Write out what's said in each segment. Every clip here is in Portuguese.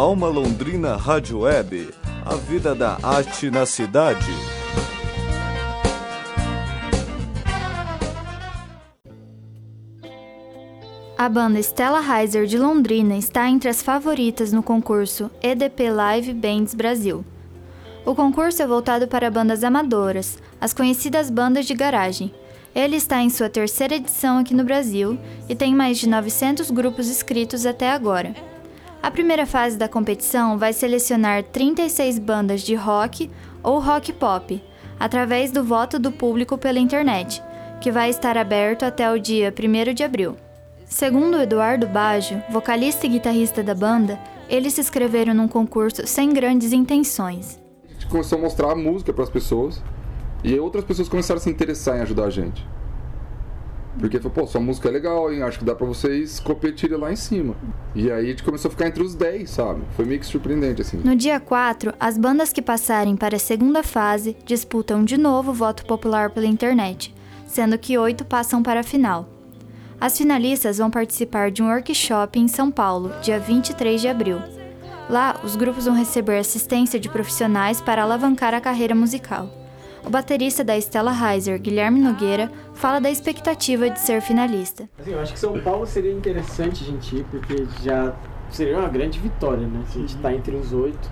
Alma Londrina Rádio Web, a vida da arte na cidade. A banda Stella Heiser de Londrina está entre as favoritas no concurso EDP Live Bands Brasil. O concurso é voltado para bandas amadoras, as conhecidas bandas de garagem. Ele está em sua terceira edição aqui no Brasil e tem mais de 900 grupos inscritos até agora. A primeira fase da competição vai selecionar 36 bandas de rock ou rock pop, através do voto do público pela internet, que vai estar aberto até o dia 1 de abril. Segundo Eduardo Baggio, vocalista e guitarrista da banda, eles se inscreveram num concurso sem grandes intenções. A gente começou a mostrar a música para as pessoas e outras pessoas começaram a se interessar em ajudar a gente. Porque falou, pô, sua música é legal, hein? Acho que dá pra vocês competirem lá em cima. E aí a gente começou a ficar entre os 10, sabe? Foi meio que surpreendente, assim. No dia 4, as bandas que passarem para a segunda fase disputam de novo o voto popular pela internet, sendo que oito passam para a final. As finalistas vão participar de um workshop em São Paulo, dia 23 de abril. Lá, os grupos vão receber assistência de profissionais para alavancar a carreira musical. O baterista da Stella Heiser, Guilherme Nogueira, fala da expectativa de ser finalista. Assim, eu acho que São Paulo seria interessante a gente ir, porque já seria uma grande vitória, né? Se a gente está entre os oito.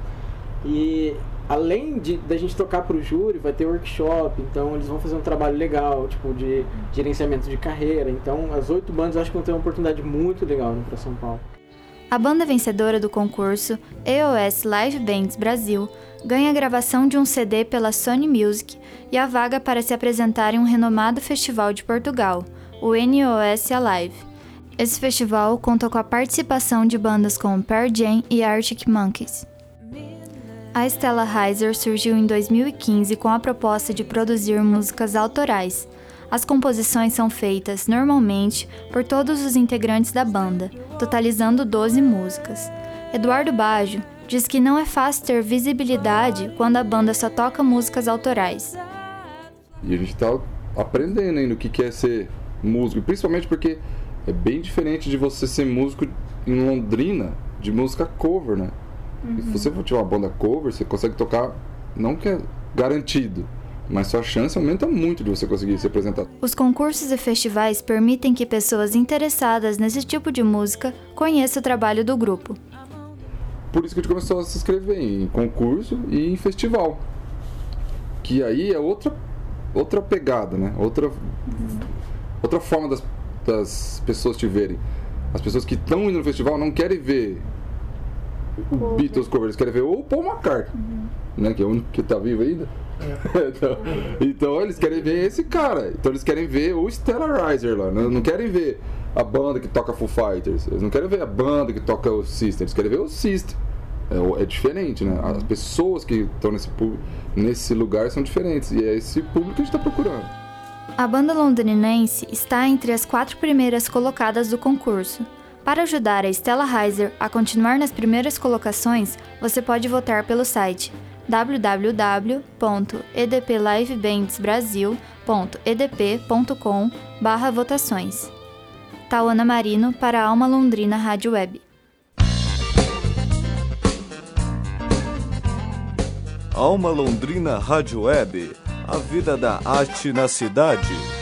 E além de da gente tocar para o júri, vai ter workshop, então eles vão fazer um trabalho legal, tipo de gerenciamento de carreira. Então, as oito bandas acho que vão ter uma oportunidade muito legal para São Paulo. A banda vencedora do concurso, EOS Live Bands Brasil, ganha a gravação de um CD pela Sony Music e a vaga para se apresentar em um renomado festival de Portugal, o NOS Alive. Esse festival conta com a participação de bandas como Pearl Jam e Arctic Monkeys. A Stella Heiser surgiu em 2015 com a proposta de produzir músicas autorais. As composições são feitas normalmente por todos os integrantes da banda, totalizando 12 músicas. Eduardo Baggio diz que não é fácil ter visibilidade quando a banda só toca músicas autorais. E a gente está aprendendo ainda o que é ser músico, principalmente porque é bem diferente de você ser músico em Londrina de música cover, né? Uhum. Se você for tiver uma banda cover, você consegue tocar, não que é garantido, mas sua chance aumenta muito de você conseguir se apresentar. Os concursos e festivais permitem que pessoas interessadas nesse tipo de música conheçam o trabalho do grupo. Por isso que a gente começou a se inscrever em concurso e em festival. Que aí é outra, outra pegada, né? Outra, outra forma das, das pessoas te verem. As pessoas que estão indo no festival não querem ver o Beatles cover, eles querem ver o Paul McCartney, uhum. né? Que é o único que está vivo ainda. Então, então, eles querem ver esse cara. Então eles querem ver o Stellarizer lá. Não, não, querem ver a banda que toca Foo Fighters. Eles não querem ver a banda que toca o System. Eles querem ver o System. É, é diferente, né? As pessoas que estão nesse, nesse lugar são diferentes. E é esse público que a gente está procurando. A banda londrinense está entre as quatro primeiras colocadas do concurso. Para ajudar a Stella Heiser a continuar nas primeiras colocações, você pode votar pelo site www.edplivebandsbrasil.edp.com/votações. Tauana Marino para a Alma Londrina Rádio Web. Alma Londrina Rádio Web, a vida da arte na cidade.